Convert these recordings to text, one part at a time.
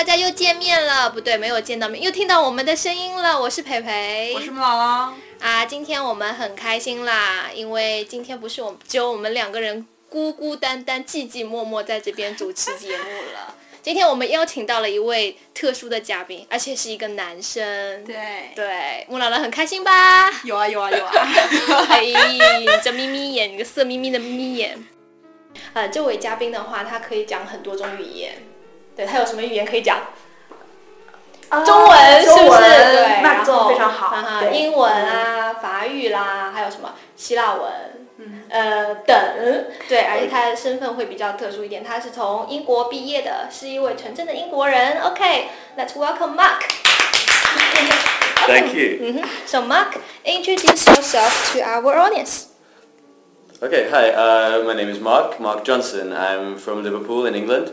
大家又见面了，不对，没有见到面，又听到我们的声音了。我是培培，我是姥姥啊。今天我们很开心啦，因为今天不是我们只有我们两个人孤孤单单、寂寂寞寞在这边主持节目了。今天我们邀请到了一位特殊的嘉宾，而且是一个男生。对对，木姥姥很开心吧？有啊有啊有啊！哎，这眯眯眼，你个色眯眯的眯眯眼。呃，这位嘉宾的话，他可以讲很多种语言。对他有什么语言可以讲？中文是不是？对，然后非常好。英文啊，法语啦，还有什么希腊文？呃，等。对，而且他的身份会比较特殊一点，他是从英国毕业的，是一位纯正的英国人。OK，Let's welcome Mark. Thank you. So Mark, introduce yourself to our audience. Okay, hi. Uh, my name is Mark. Mark Johnson. I'm from Liverpool in England.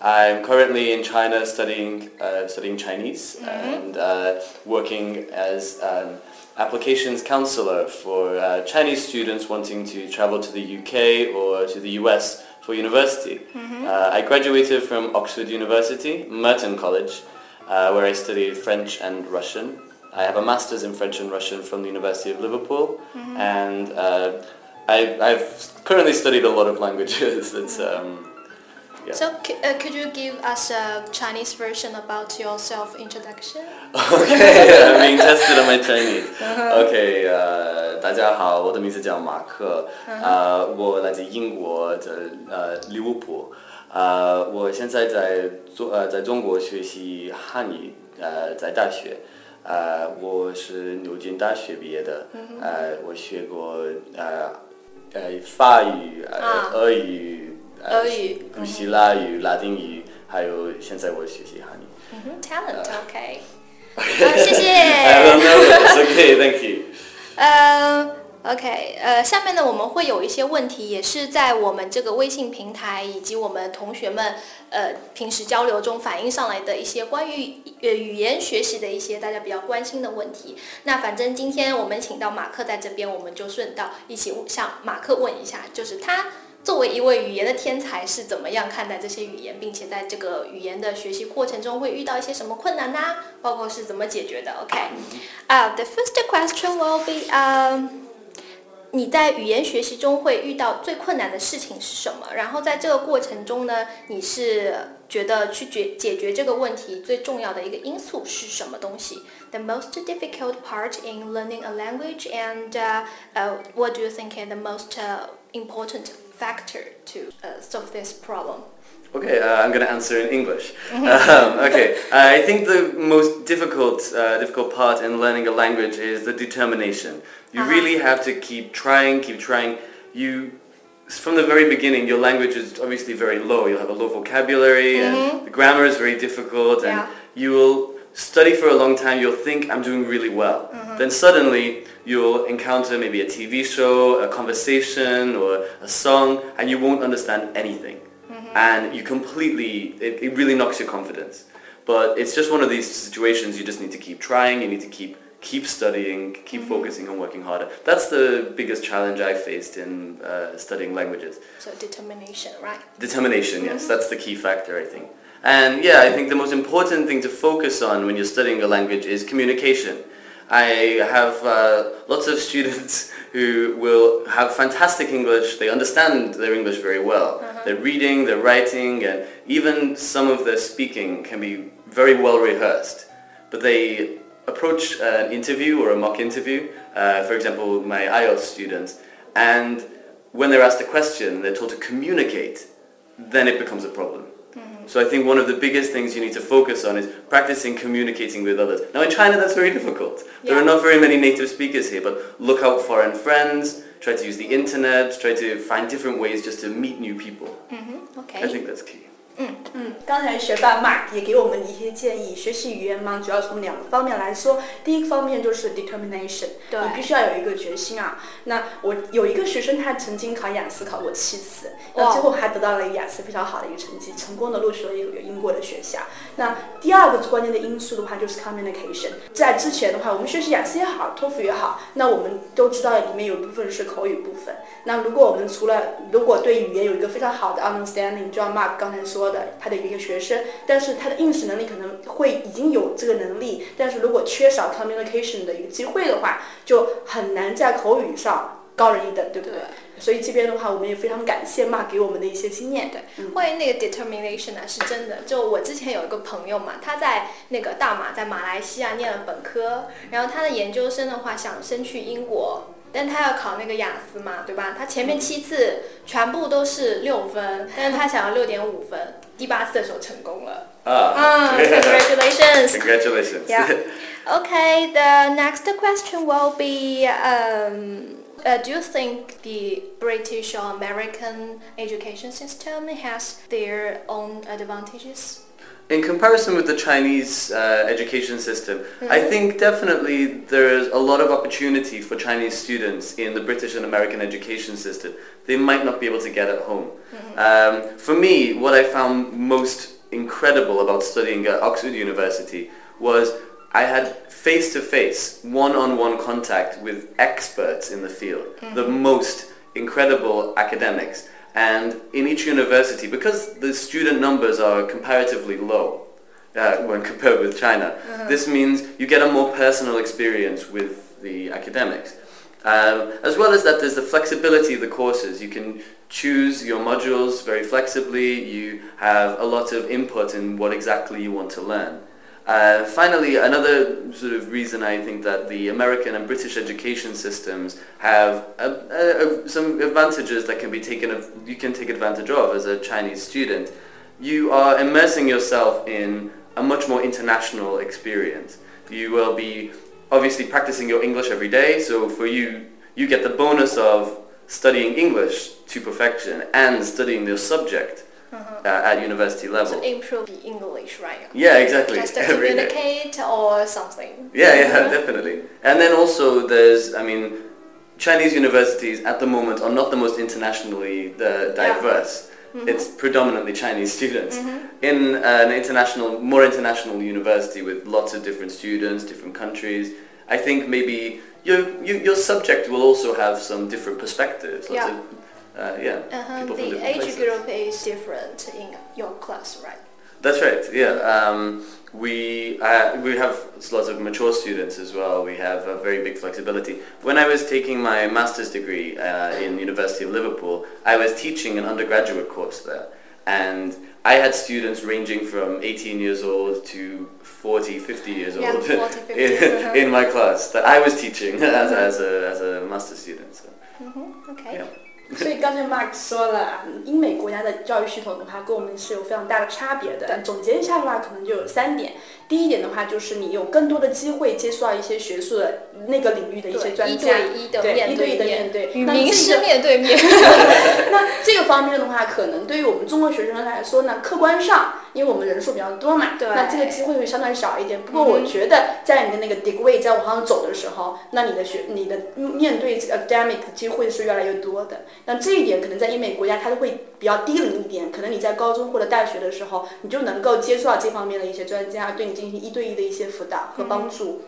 I'm currently in China studying uh, studying Chinese mm-hmm. and uh, working as an applications counselor for uh, Chinese students wanting to travel to the UK or to the US for university. Mm-hmm. Uh, I graduated from Oxford University, Merton College, uh, where I studied French and Russian. I have a master's in French and Russian from the University of Liverpool, mm-hmm. and uh, I, have currently studied a lot of languages. It's um, yeah. So uh, could you give us a Chinese version about your self introduction? Okay, I'm tested on my Chinese. Okay, 呃，大家好，我的名字叫马克，呃，我来自英国的呃利物浦，呃，我现在在中呃在中国学习汉语，呃，在大学，呃，我是牛津大学毕业的，呃，我学过呃呃法语、呃俄语。俄语、古希腊语、拉丁语，还有现在我学习汉语。嗯哼，talent，OK。谢谢。OK，Thank you。呃，OK，呃，下面呢我们会有一些问题，也是在我们这个微信平台以及我们同学们呃平时交流中反映上来的一些关于呃语言学习的一些大家比较关心的问题。那反正今天我们请到马克在这边，我们就顺道一起向马克问一下，就是他。作为一位语言的天才，是怎么样看待这些语言，并且在这个语言的学习过程中会遇到一些什么困难呢？包括是怎么解决的？OK，啊，the first question will be，呃，你在语言学习中会遇到最困难的事情是什么？然后在这个过程中呢，你是觉得去解解决这个问题最重要的一个因素是什么东西？The most difficult part in learning a language and uh, what do you think is the most important factor to uh, solve this problem? Okay, uh, I'm going to answer in English. um, okay, I think the most difficult uh, difficult part in learning a language is the determination. You -huh. really have to keep trying, keep trying. You from the very beginning, your language is obviously very low. You'll have a low vocabulary, mm -hmm. and mm-hmm. the grammar is very difficult, and yeah. you will study for a long time. You'll think I'm doing really well. Mm -hmm. Then suddenly you'll encounter maybe a TV show, a conversation, or a song, and you won't understand anything. Mm-hmm. And you completely, it, it really knocks your confidence. But it's just one of these situations you just need to keep trying, you need to keep keep studying, keep mm-hmm. focusing on working harder. That's the biggest challenge I faced in uh, studying languages. So determination, right? Determination, yes, mm-hmm. that's the key factor, I think. And yeah, I think the most important thing to focus on when you're studying a language is communication. I have uh, lots of students who will have fantastic English. They understand their English very well. Uh-huh. Their reading, their writing, and even some of their speaking can be very well rehearsed. But they approach an interview or a mock interview, uh, for example, my IELTS students, and when they're asked a question, they're told to communicate, then it becomes a problem. So I think one of the biggest things you need to focus on is practicing communicating with others. Now in China that's very difficult. Yeah. There are not very many native speakers here, but look out for foreign friends, try to use the internet, try to find different ways just to meet new people. Mm-hmm. Okay. I think that's key. 嗯嗯，刚才学霸 Mark 也给我们一些建议。学习语言嘛，主要从两个方面来说。第一个方面就是 determination，你必须要有一个决心啊。那我有一个学生，他曾经考雅思考过七次，那最后还得到了雅思非常好的一个成绩，成功的录取了一个英国的学校。那第二个关键的因素的话就是 communication。在之前的话，我们学习雅思也好，托福也好，那我们都知道里面有一部分是口语部分。那如果我们除了如果对语言有一个非常好的 understanding，就像 Mark 刚才说。说的，他的一个学生，但是他的应试能力可能会已经有这个能力，但是如果缺少 communication 的一个机会的话，就很难在口语上高人一等，对不对？所以这边的话，我们也非常感谢嘛，给我们的一些经验。对，关于那个 determination 呢，是真的。就我之前有一个朋友嘛，他在那个大马，在马来西亚念了本科，然后他的研究生的话想升去英国，但他要考那个雅思嘛，对吧？他前面七次全部都是六分，但是他想要六点五分，第八次的时候成功了。啊，Congratulations! Congratulations! Yeah. Okay, the next question will be um. Uh, do you think the British or American education system has their own advantages? In comparison with the Chinese uh, education system, mm-hmm. I think definitely there's a lot of opportunity for Chinese students in the British and American education system. They might not be able to get at home. Mm-hmm. Um, for me, what I found most incredible about studying at Oxford University was I had face-to-face, one-on-one contact with experts in the field, mm-hmm. the most incredible academics. And in each university, because the student numbers are comparatively low uh, when compared with China, uh-huh. this means you get a more personal experience with the academics. Um, as well as that, there's the flexibility of the courses. You can choose your modules very flexibly. You have a lot of input in what exactly you want to learn. Uh, finally, another sort of reason I think that the American and British education systems have some advantages that can be taken of, you can take advantage of as a Chinese student. You are immersing yourself in a much more international experience. You will be obviously practicing your English every day, so for you, you get the bonus of studying English to perfection and studying the subject uh-huh. uh, at university level. To improve the English, right? Yeah, exactly. Just to communicate or something. Yeah, yeah, definitely. And then also there's, I mean, Chinese universities at the moment are not the most internationally uh, diverse. Yeah. Mm-hmm. It's predominantly Chinese students. Mm-hmm. In an international, more international university with lots of different students, different countries, I think maybe your, your, your subject will also have some different perspectives. Lots yeah. Of, uh, yeah. Uh-huh. The age places. group is different in your class, right? That's right. Yeah. Um, we uh, we have lots of mature students as well. We have a very big flexibility. When I was taking my master's degree uh, in University of Liverpool, I was teaching an undergraduate course there, and I had students ranging from 18 years old to 40, 50 years yeah, old 40, 50. in, uh-huh. in, my class that I was teaching as, as, a, as a master student. So. Mm-hmm. Okay. Yeah. 所以刚才 Mark 说了，英美国家的教育系统的话，跟我们是有非常大的差别的。总结一下的话，可能就有三点。第一点的话，就是你有更多的机会接触到一些学术的那个领域的一些专家，对一对一的面对，与名师面对面。那这个方面的话，可能对于我们中国学生来说呢，客观上，因为我们人数比较多嘛，那这个机会会相对少一点。不过我觉得，在你的那个 degree 在往上走的时候，那你的学你的面对 academic 机会是越来越多的。那这一点可能在英美国家它都会比较低龄一点，可能你在高中或者大学的时候，你就能够接触到这方面的一些专家，对你。进行一对一的一些辅导和帮助。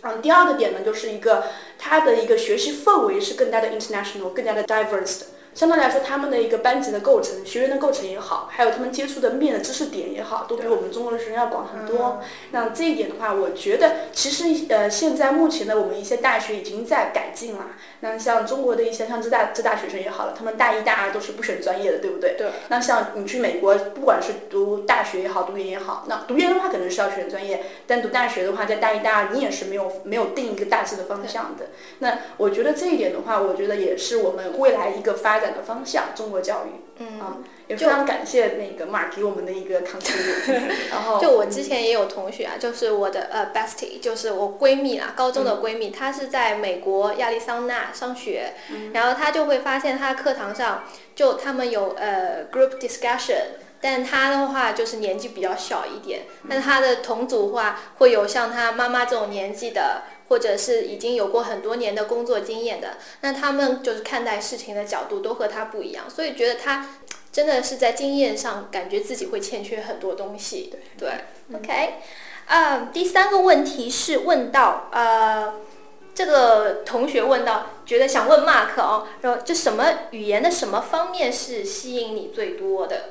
嗯，第二个点呢，就是一个它的一个学习氛围是更加的 international，更加的 diverse。相对来说，他们的一个班级的构成、学员的构成也好，还有他们接触的面的知识点也好，都比我们中国的学生要广很多。那这一点的话，我觉得其实呃，现在目前的我们一些大学已经在改进了。那像中国的一些像浙大浙大学生也好了，他们大一、大二都是不选专业的，对不对？对。那像你去美国，不管是读大学也好，读研也好，那读研的话可能是要选专业，但读大学的话，在大一、大二你也是没有没有定一个大致的方向的。那我觉得这一点的话，我觉得也是我们未来一个发展的方向。中国教育，嗯，也非常感谢那个 Mark 给我们的一个 contribution。然后，就我之前也有同学啊，就是我的呃 bestie，就是我闺蜜啦，高中的闺蜜，她是在美国亚利桑那上学，然后她就会发现她课堂上就他们有呃 group discussion，但她的话就是年纪比较小一点，但她的同组话会有像她妈妈这种年纪的。或者是已经有过很多年的工作经验的，那他们就是看待事情的角度都和他不一样，所以觉得他真的是在经验上感觉自己会欠缺很多东西。对，OK，啊，第三个问题是问到呃，这个同学问到，觉得想问 Mark 哦，然后就什么语言的什么方面是吸引你最多的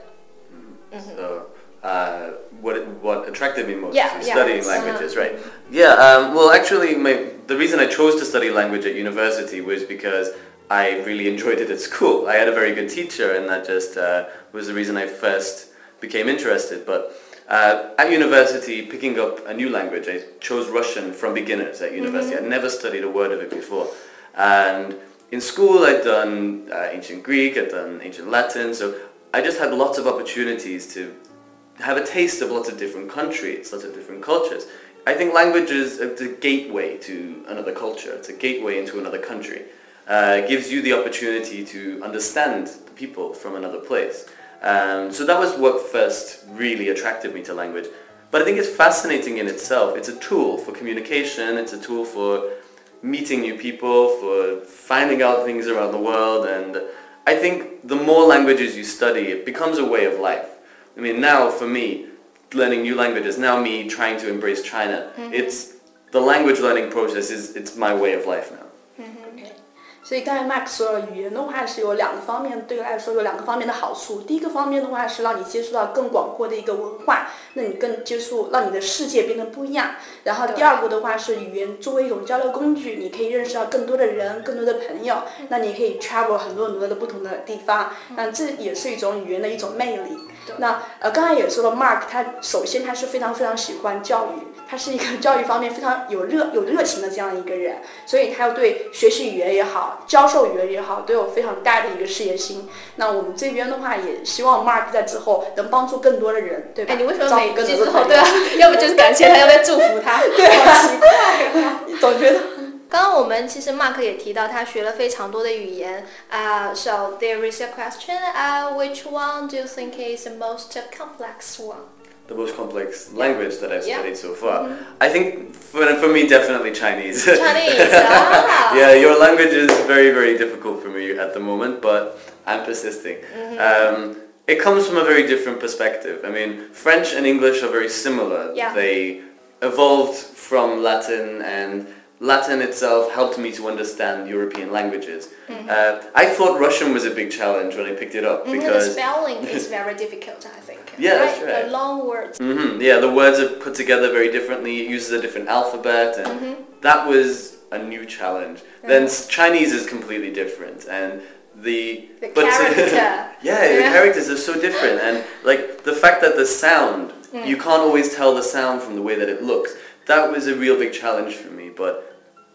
？So uh, what what attracted me most Yeah, to yeah. studying Uh-huh. languages, right? Yeah. Um, well, actually, my, the reason I chose to study language at university was because I really enjoyed it at school. I had a very good teacher, and that just uh, was the reason I first became interested. But uh, at university, picking up a new language, I chose Russian from beginners at university. I'd never studied a word of it before, and in school I'd done uh, ancient Greek, I'd done ancient Latin, so I just had lots of opportunities to have a taste of lots of different countries, lots of different cultures. I think language is a, a gateway to another culture. It's a gateway into another country. Uh, it gives you the opportunity to understand the people from another place. Um, so that was what first really attracted me to language. But I think it's fascinating in itself. It's a tool for communication. It's a tool for meeting new people, for finding out things around the world. And I think the more languages you study, it becomes a way of life. I mean, now for me, learning new languages, now me trying to embrace China, it's the language learning process is it's my way of life now. OK，所以刚才 Max 说了，语言的话是有两个方面，对我来说有两个方面的好处。第一个方面的话是让你接触到更广阔的一个文化，那你更接触，让你的世界变得不一样。然后第二个的话是语言作为一种交流工具，你可以认识到更多的人，更多的朋友。那你可以 travel 很多很多的不同的地方，那这也是一种语言的一种魅力。那呃，刚才也说了，Mark 他首先他是非常非常喜欢教育，他是一个教育方面非常有热有热情的这样一个人，所以他要对学习语言也好，教授语言也好，都有非常大的一个事业心。那我们这边的话，也希望 Mark 在之后能帮助更多的人，对吧？哎，你为什么招每句之后对啊？要不就是感谢他，要不要祝福他？对，好奇怪，总觉得。刚刚我们其实 Mark 也提到，他学了非常多的语言啊。Uh, so there is a question. Uh, which one do you think is the most complex one? The most complex language that I've Yeah. studied so far. I think for, for me, definitely Chinese. Chinese. ah. yeah, your language is very, very difficult for me at the moment, but I'm persisting. Um, it comes from a very different perspective. I mean, French and English are very similar. Yeah. They evolved from Latin and Latin itself helped me to understand European languages. Uh, I thought Russian was a big challenge when I picked it up Mhm, the because spelling is very difficult, I think. Yeah, that's The long words. hmm Yeah, the words are put together very differently. It uses a different alphabet, and Mm-hmm. that was a new challenge. Then Chinese is completely different, and the The but- character. yeah, the characters are so different, and like the fact that the sound Mm. you can't always tell the sound from the way that it looks. That was a real big challenge for me, but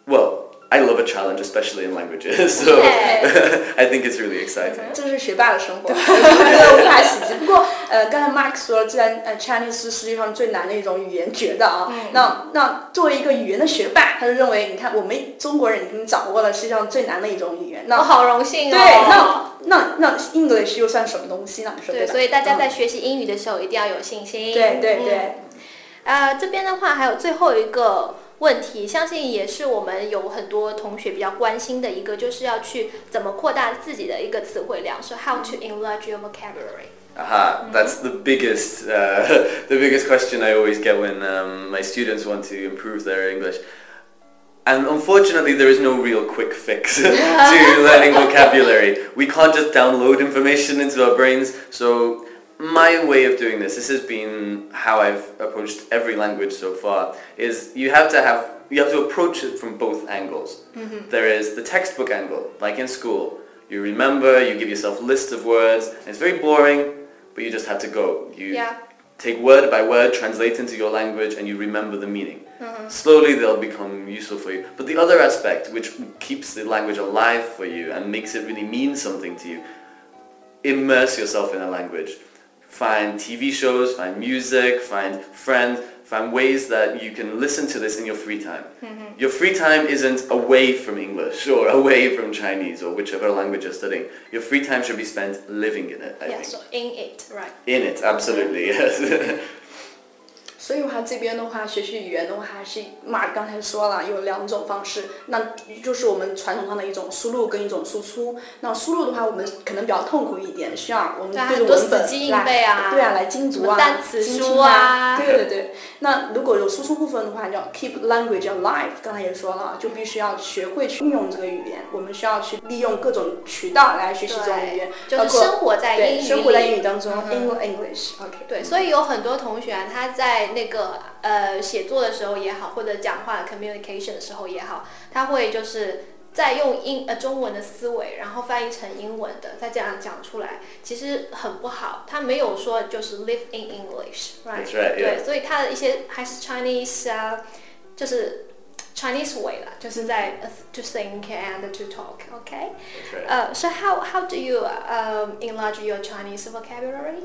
well. I love a challenge, especially in languages, so I think it's really exciting. 这是学霸的生活，无法喜极。不过，呃，刚才 Mark 说，既然呃 Chinese 是世界上最难的一种语言，觉得啊，那那作为一个语言的学霸，他就认为，你看我们中国人已经掌握了世界上最难的一种语言，那我好荣幸哦。对，那那那 English 又算什么东西呢？你说对，所以大家嗯在学习英语的时候一定要有信心。对对嗯对。呃，这边的话还有最后一个问题，相信也是我们有很多同学比较关心的一个，就是要去怎么扩大自己的一个词汇量，说 how to enlarge your vocabulary。 Aha, that's the biggest, uh, the biggest question I always get when um, my students want to improve their English. And unfortunately, there is no real quick fix to learning vocabulary. We can't just download information into our brains. So my way of doing this, this has been how I've approached every language so far, is you have to have, you have to approach it from both angles. Mm-hmm. There is the textbook angle, like in school. You remember, you give yourself a list of words, and it's very boring, but you just have to go. You Yeah. take word by word, translate into your language, and you remember the meaning. Mm-hmm. Slowly they'll become useful for you. But the other aspect, which keeps the language alive for you and makes it really mean something to you, immerse yourself in a language. Find TV shows, find music, find friends, find ways that you can listen to this in your free time. Mm-hmm. Your free time isn't away from English or away from Chinese or whichever language you're studying. Your free time should be spent living in it, I Yeah, think. so in it, right? In it, absolutely, yes. 所以的话，这边的话，学习语言的话，还是 Mark 刚才说了，有两种方式，那就是我们传统上的一种输入跟一种输出。那输入的话，我们可能比较痛苦一点，需要我们对着文本来，背啊对啊，来精读啊，单词书啊对对对。那如果有输出部分的话，叫 keep language alive。刚才也说了，就必须要学会去运用这个语言。我们需要去利用各种渠道来学习这种语言，就是生活在英语生活在英语当中，English。OK。对，所以有很多同学他在那个呃写作的时候也好，或者讲话 communication 的时候也好，他会就是。再用英呃中文的思维，然后翻译成英文的，再这样讲出来，其实很不好。他没有说就是 live in English，right？对，所以他的一些还是 Chinese 啊，就是 Chinese way 啦，就是在 to think and to talk。Okay？呃，so how how do you um enlarge your Chinese vocabulary?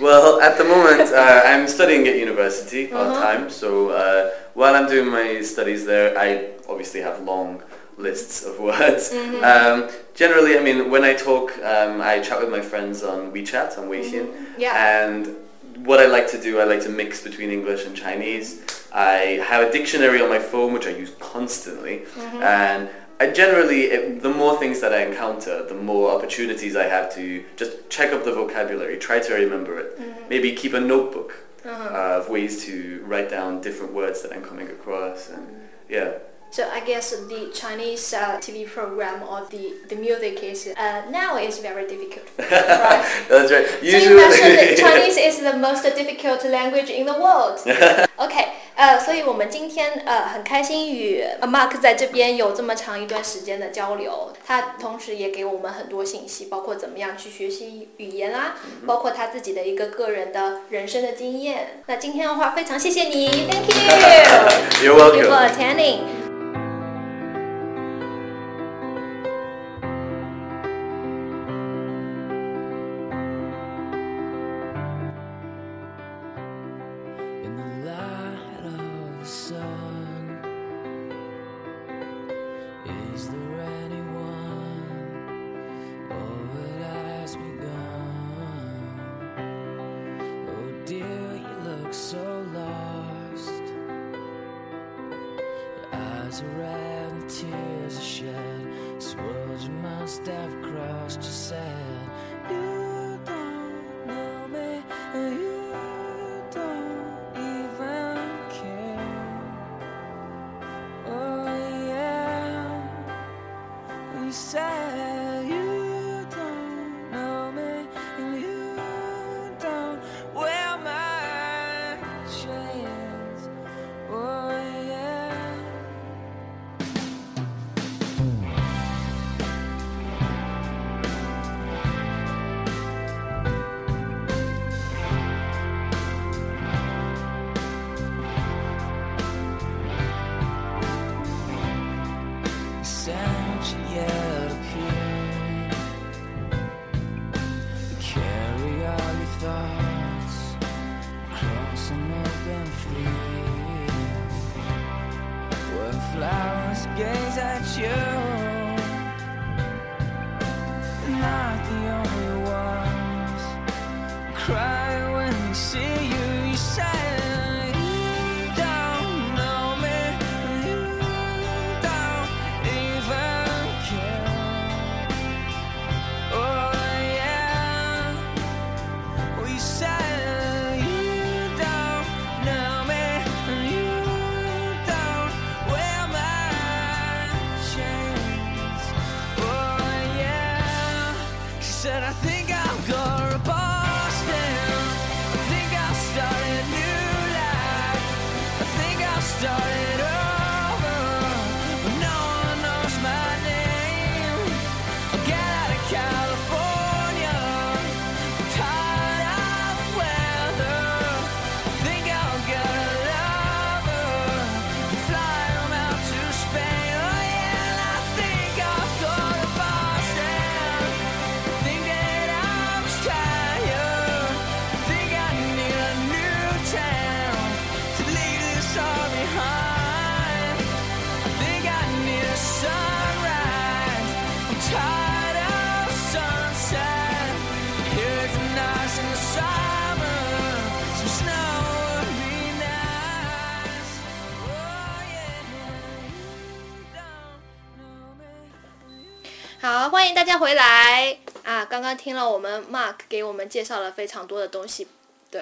Well, at the moment, uh, I'm studying at university part time. So uh, while I'm doing my studies there, I obviously have long lists of words. Mm-hmm. Um, generally, I mean, when I talk, um, I chat with my friends on WeChat, on Weixin. Mm-hmm. Yeah. And what I like to do, I like to mix between English and Chinese. I have a dictionary on my phone, which I use constantly. Mm-hmm. And I generally, it, the more things that I encounter, the more opportunities I have to just check up the vocabulary, try to remember it. Mm-hmm. Maybe keep a notebook uh-huh. uh, of ways to write down different words that I'm coming across. And mm-hmm. yeah. So I guess the Chinese uh, TV program or the, the music is uh, now is very difficult. right? That's right. Usually so Chinese is the most difficult language in the world. OK，呃，所以我们今天呃很开心与 Mark 在这边有这么长一段时间的交流，他同时也给我们很多信息，包括怎么样去学习语言啊，包括他自己的一个个人的人生的经验。那今天的话，非常谢谢你，Thank you. You're welcome. for attending. eyes are red tears are shed. Suppose you must have crossed your sand. You 大回来啊！刚刚听了我们 Mark 给我们介绍了非常多的东西，对，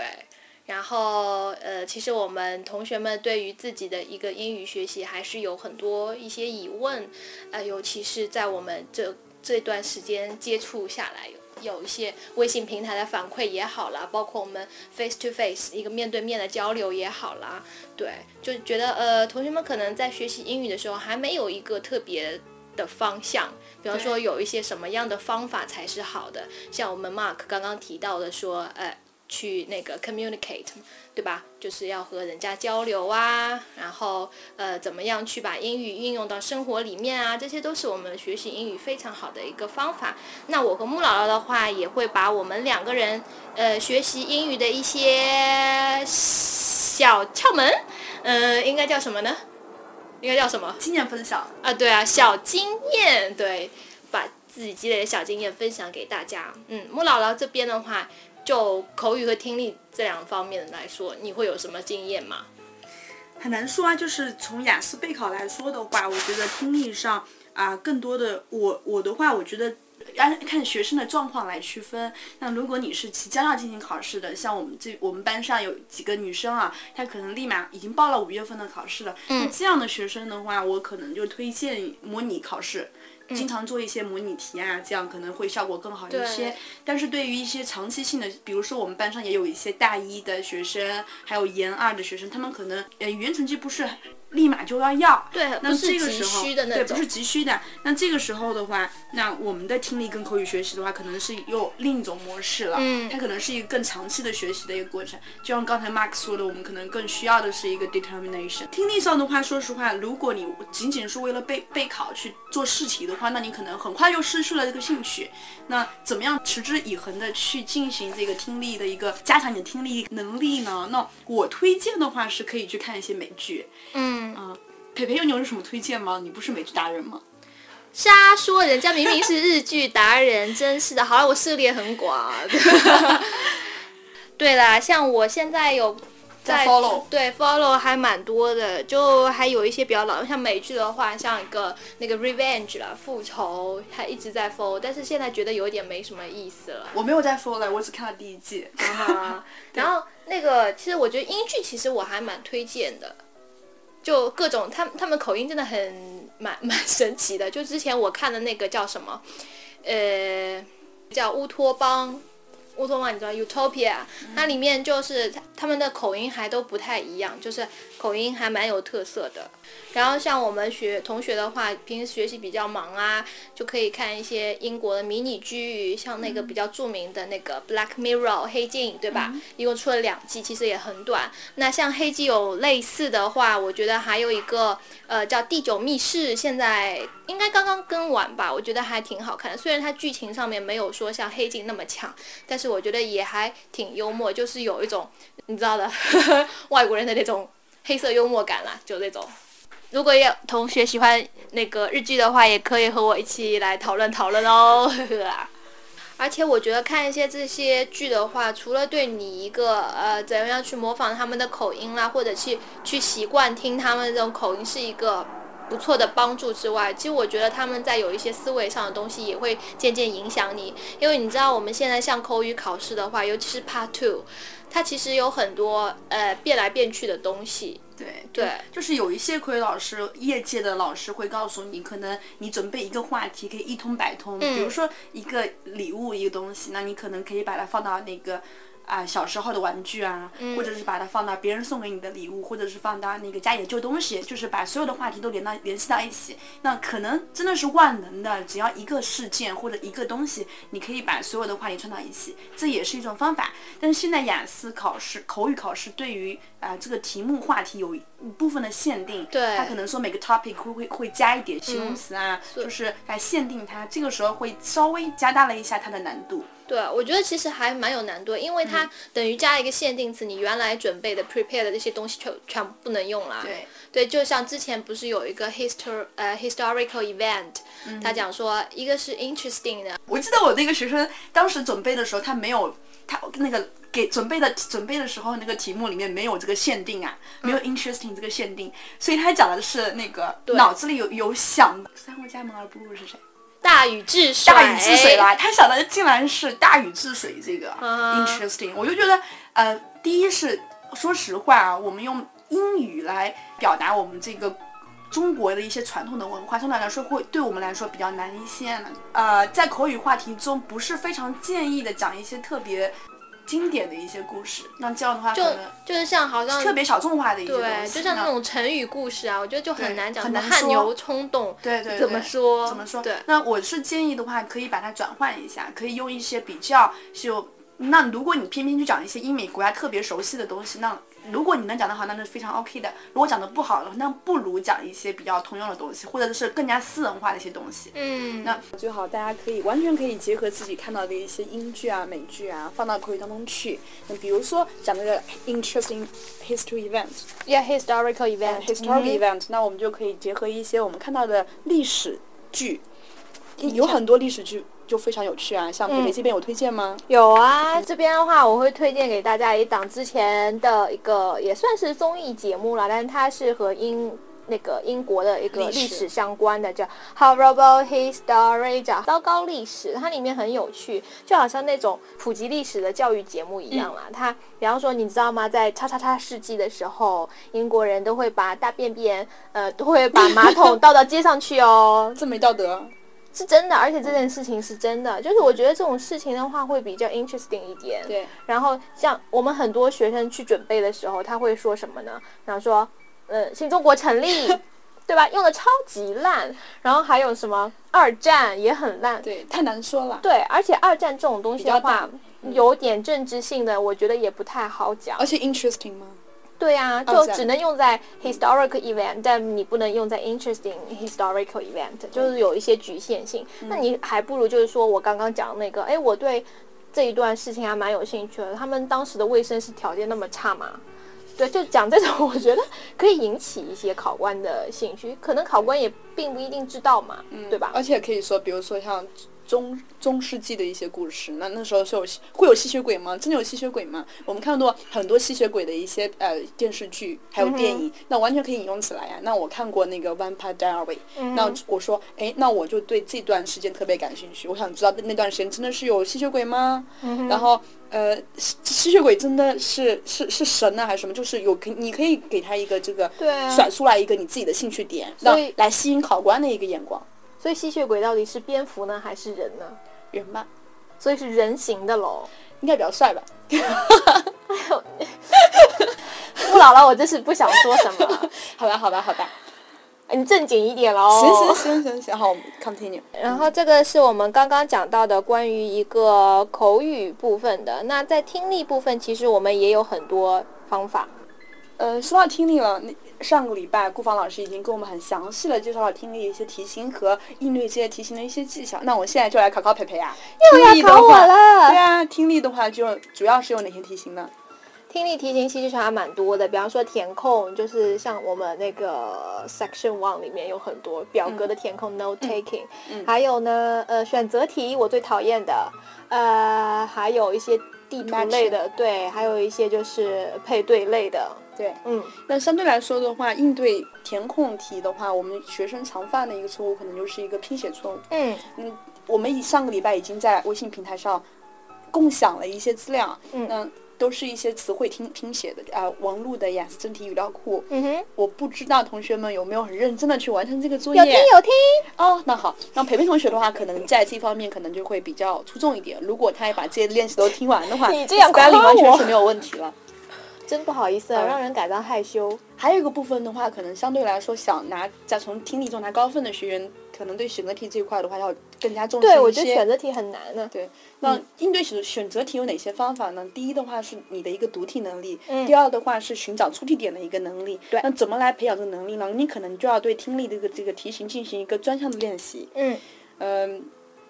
然后，呃，其实我们同学们对于自己的一个英语学习还是有很多一些疑问，呃，尤其是在我们这这段时间接触下来，有一些微信平台的反馈也好啦，包括我们 face to face 一个面对面的交流也好啦，对，就觉得呃，同学们可能在学习英语的时候还没有一个特别的方向，比方说有一些什么样的方法才是好的，像我们 Mark 刚刚提到的说，呃。去那个 communicate，对吧？就是要和人家交流啊，然后呃，怎么样去把英语运用到生活里面啊？这些都是我们学习英语非常好的一个方法。那我和穆姥姥的话，也会把我们两个人呃学习英语的一些小窍门，呃，应该叫什么呢？应该叫什么？经验分享啊，对啊，小经验，对，把自己积累的小经验分享给大家。嗯，穆姥姥这边的话。就口语和听力这两方面来说，你会有什么经验吗？很难说啊，就是从雅思备考来说的话，我觉得听力上啊，更多的我我的话，我觉得按看学生的状况来区分。那如果你是即将要进行考试的，像我们这我们班上有几个女生啊，她可能立马已经报了五月份的考试了。那这样的学生的话，我可能就推荐模拟考试。经常做一些模拟题啊，这样可能会效果更好一些。但是对于一些长期性的，比如说我们班上也有一些大一的学生，还有研二的学生，他们可能呃语言成绩不是。立马就要要，对，那这个时候，对，不是急需的。那这个时候的话，那我们的听力跟口语学习的话，可能是又另一种模式了。嗯，它可能是一个更长期的学习的一个过程。就像刚才 Mark 说的，我们可能更需要的是一个 determination。听力上的话，说实话，如果你仅仅是为了备备考去做试题的话，那你可能很快就失去了这个兴趣。那怎么样持之以恒的去进行这个听力的一个加强你的听力能力呢？那我推荐的话是可以去看一些美剧。嗯。啊，培培，你有什么推荐吗？你不是美剧达人吗？瞎说，人家明明是日剧达人，真是的。好了，我涉猎很广。对啦，像我现在有在 follow，对 follow 还蛮多的，就还有一些比较老，像美剧的话，像一个那个 Revenge 啦，复仇，还一直在 follow，但是现在觉得有点没什么意思了。我没有在 follow 了，我只看了第一季。然后那个，其实我觉得英剧其实我还蛮推荐的。就各种，他他们口音真的很蛮蛮神奇的。就之前我看的那个叫什么，呃，叫乌托邦，乌托邦你知道，Utopia，它里面就是他他们的口音还都不太一样，就是口音还蛮有特色的。然后像我们学同学的话，平时学习比较忙啊，就可以看一些英国的迷你剧，像那个比较著名的那个《Black Mirror》黑镜，对吧？一共出了两季，其实也很短。那像黑镜有类似的话，我觉得还有一个呃叫《第九密室》，现在应该刚刚更完吧？我觉得还挺好看的。虽然它剧情上面没有说像黑镜那么强，但是我觉得也还挺幽默，就是有一种你知道的 外国人的那种黑色幽默感啦，就那种。如果有同学喜欢那个日剧的话，也可以和我一起来讨论讨论哦。而且我觉得看一些这些剧的话，除了对你一个呃怎样去模仿他们的口音啦，或者去去习惯听他们这种口音是一个不错的帮助之外，其实我觉得他们在有一些思维上的东西也会渐渐影响你。因为你知道我们现在像口语考试的话，尤其是 Part Two，它其实有很多呃变来变去的东西。对对，就是有一些口语老师，业界的老师会告诉你，可能你准备一个话题可以一通百通，比如说一个礼物一个东西，那你可能可以把它放到那个。啊，小时候的玩具啊，或者是把它放到别人送给你的礼物，或者是放到那个家里的旧东西，就是把所有的话题都连到联系到一起。那可能真的是万能的，只要一个事件或者一个东西，你可以把所有的话题串到一起，这也是一种方法。但是现在雅思考试、口语考试对于啊这个题目话题有一部分的限定，对，它可能说每个 topic 会会会加一点形容词啊，就是来限定它，这个时候会稍微加大了一下它的难度。对，我觉得其实还蛮有难度，因为它等于加了一个限定词，你原来准备的 prepare 的这些东西全全部不能用了。对，对，就像之前不是有一个 histor 呃 historical event，他讲说一个是 interesting 的。我记得我那个学生当时准备的时候，他没有他那个给准备的准备的时候那个题目里面没有这个限定啊，没有 interesting 这个限定，所以他讲的是那个脑子里有有想三户家门而不入是谁？大禹治水，大禹治水啦！他想的竟然是大禹治水这个，interesting。我就觉得，呃，第一是说实话啊，我们用英语来表达我们这个中国的一些传统的文化，相对来说会对我们来说比较难一些。呃，在口语话题中不是非常建议的讲一些特别。经典的一些故事，那这样的话，就就是像好像特别小众化的一些对，就像那种成语故事啊，我觉得就很难讲，很难汗牛充栋，对对，怎么说？怎么说？对，那我是建议的话，可以把它转换一下，可以用一些比较是有，那如果你偏偏去讲一些英美国家特别熟悉的东西，那。如果你能讲得好，那是非常 OK 的。如果讲得不好的话，那不如讲一些比较通用的东西，或者是更加私人化的一些东西。嗯，那最好大家可以完全可以结合自己看到的一些英剧啊、美剧啊，放到口语当中去。那比如说讲那个 interesting history event，yeah，historical event，historical event，那我们就可以结合一些我们看到的历史剧，有很多历史剧。就非常有趣啊！像北北这边有推荐吗？有啊，这边的话我会推荐给大家一档之前的一个也算是综艺节目了，但是它是和英那个英国的一个历史相关的，叫 Horrible History，叫糟糕历史。它里面很有趣，就好像那种普及历史的教育节目一样啦。它比方说，你知道吗？在叉叉叉世纪的时候，英国人都会把大便便呃都会把马桶倒到街上去哦，这没道德。是真的，而且这件事情是真的，就是我觉得这种事情的话会比较 interesting 一点。对。然后像我们很多学生去准备的时候，他会说什么呢？然后说，呃，新中国成立，对吧？用的超级烂。然后还有什么二战也很烂。对，太难说了。对，而且二战这种东西的话，有点政治性的，我觉得也不太好讲。而且 interesting 吗？对呀，就只能用在 historical event，但你不能用在 interesting historical event，就是有一些局限性。那你还不如就是说我刚刚讲那个，哎，我对这一段事情还蛮有兴趣的。他们当时的卫生是条件那么差吗？对，就讲这种，我觉得可以引起一些考官的兴趣。可能考官也并不一定知道嘛，对吧？而且可以说，比如说像。中中世纪的一些故事，那那时候是有会有吸血鬼吗？真的有吸血鬼吗？我们看过很多吸血鬼的一些呃电视剧，还有电影，那完全可以引用起来呀。那我看过那个《Vampire Diary》，那我说，哎，那我就对这段时间特别感兴趣，我想知道那段时间真的是有吸血鬼吗？然后，呃，吸血鬼真的是是是神呢，还是什么？就是有可你可以给他一个这个对甩出来一个你自己的兴趣点，让来吸引考官的一个眼光。所以吸血鬼到底是蝙蝠呢，还是人呢？人吧，所以是人形的喽，应该比较帅吧。哎呦，不姥姥，我真是不想说什么。好吧，好吧，好吧，你正经一点喽。行行行行行，好，continue。然后这个是我们刚刚讲到的关于一个口语部分的。那在听力部分，其实我们也有很多方法。呃，说到听力了，那。上个礼拜，顾芳老师已经跟我们很详细的介绍了听力一些题型和应对这些题型的一些技巧。那我现在就来考考培培啊，又要考我了。对啊，听力的话就主要是有哪些题型呢？听力题型其实还蛮多的，比方说填空，就是像我们那个 section one 里面有很多表格的填空 note taking，还有呢，呃，选择题我最讨厌的，呃，还有一些地图类的，对，还有一些就是配对类的。对，嗯，那相对来说的话，应对填空题的话，我们学生常犯的一个错误，可能就是一个拼写错误。嗯嗯，我们以上个礼拜已经在微信平台上共享了一些资料，嗯，那都是一些词汇听听写的啊，王璐的雅思真题语料库。嗯哼，我不知道同学们有没有很认真的去完成这个作业？有听有听。哦，那好，那培培同学的话，可能在这方面可能就会比较出众一点。如果他也把这些练习都听完的话，你这样管理完全是没有问题了。真不好意思，啊让人感到害羞。还有一个部分的话，可能相对来说，想拿再从听力中拿高分的学员，可能对选择题这一块的话要更加重视对，我觉得选择题很难呢。对，那应对选选择题有哪些方法呢？第一的话是你的一个读题能力，嗯第二的话是寻找出题点的一个能力。对，那怎么来培养这个能力呢？你可能就要对听力这个这个题型进行一个专项的练习。嗯，嗯，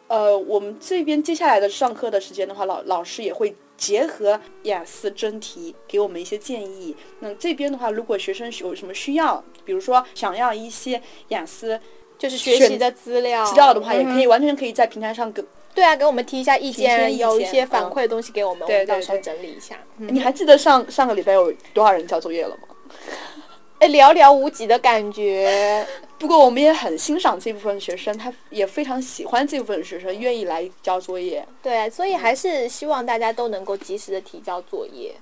呃，我们这边接下来的上课的时间的话，老老师也会。结合雅思真题给我们一些建议。那这边的话，如果学生有什么需要，比如说想要一些雅思就是学习的资料资料的话，也可以完全可以在平台上给对啊，给我们提一下意见，有一些反馈的东西给我们，我们到时候整理一下。你还记得上上个礼拜有多少人交作业了吗？寥寥无几的感觉。不过我们也很欣赏这部分学生，他也非常喜欢这部分学生，愿意来交作业。对，所以还是希望大家都能够及时的提交作业。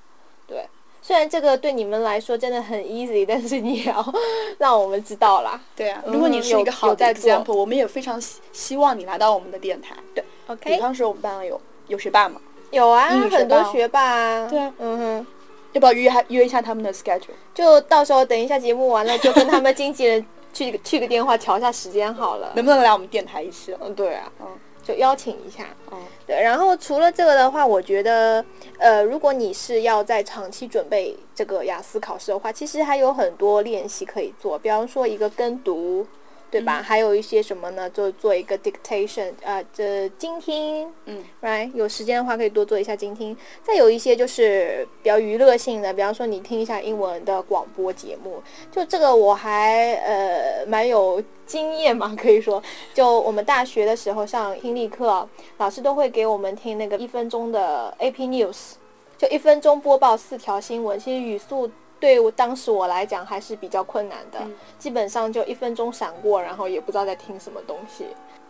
对，虽然这个对你们来说真的很 easy，但是你也要 让我们知道啦。对啊，如果你是一个好的 example，我们也非常希希望你来到我们的电台。对，OK。比方说我们班上有有学霸吗？有啊，很多学霸。对啊，嗯哼。要不要约约一下他们的 schedule？就到时候等一下节目完了，就跟他们经纪人去去个电话，调一下时间好了。能不能来我们电台一次？嗯，对啊，嗯，就邀请一下。嗯，对。然后除了这个的话，我觉得，呃，如果你是要在长期准备这个雅思考试的话，其实还有很多练习可以做，比方说一个跟读。对吧？还有一些什么呢？就做一个 dictation，呃，这精听，嗯，right，有时间的话可以多做一下精听。再有一些就是比较娱乐性的，比方说你听一下英文的广播节目，就这个我还呃蛮有经验嘛，可以说，就我们大学的时候上听力课，老师都会给我们听那个一分钟的 AP News，就一分钟播报四条新闻，其实语速。对我当时我来讲还是比较困难的，基本上就一分钟闪过，然后也不知道在听什么东西，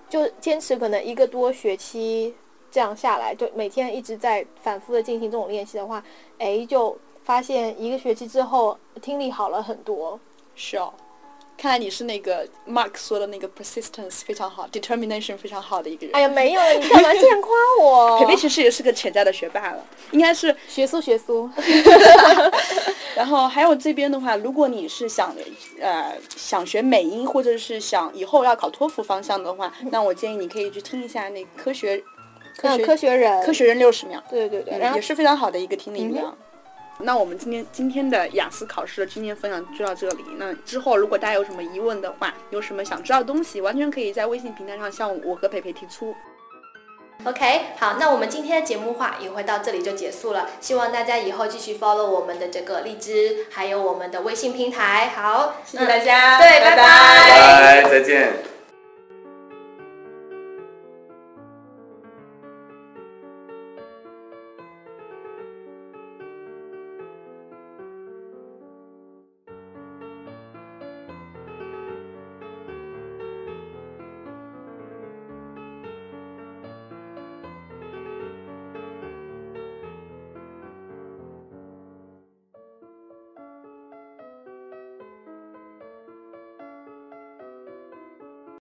就坚持可能一个多学期这样下来，就每天一直在反复的进行这种练习的话，哎，就发现一个学期之后听力好了很多。是哦。看来你是那个 Mark 说的那个 persistence 非常好，determination 非常好的一个人。哎呀，没有，你干嘛这样夸我？培培其实也是个潜在的学霸了，应该是学苏学苏。然后还有这边的话，如果你是想呃想学美音，或者是想以后要考托福方向的话，那我建议你可以去听一下那科学科学科学人科学人六十秒。对对对，然后也是非常好的一个听力量。那我们今天今天的雅思考试的经验分享就到这里。那之后如果大家有什么疑问的话，有什么想知道的东西，完全可以在微信平台上向我和培培提出。OK，好，那我们今天的节目话也会到这里就结束了。希望大家以后继续 follow 我们的这个荔枝，还有我们的微信平台。好，谢谢大家，对，拜拜，拜拜，再见。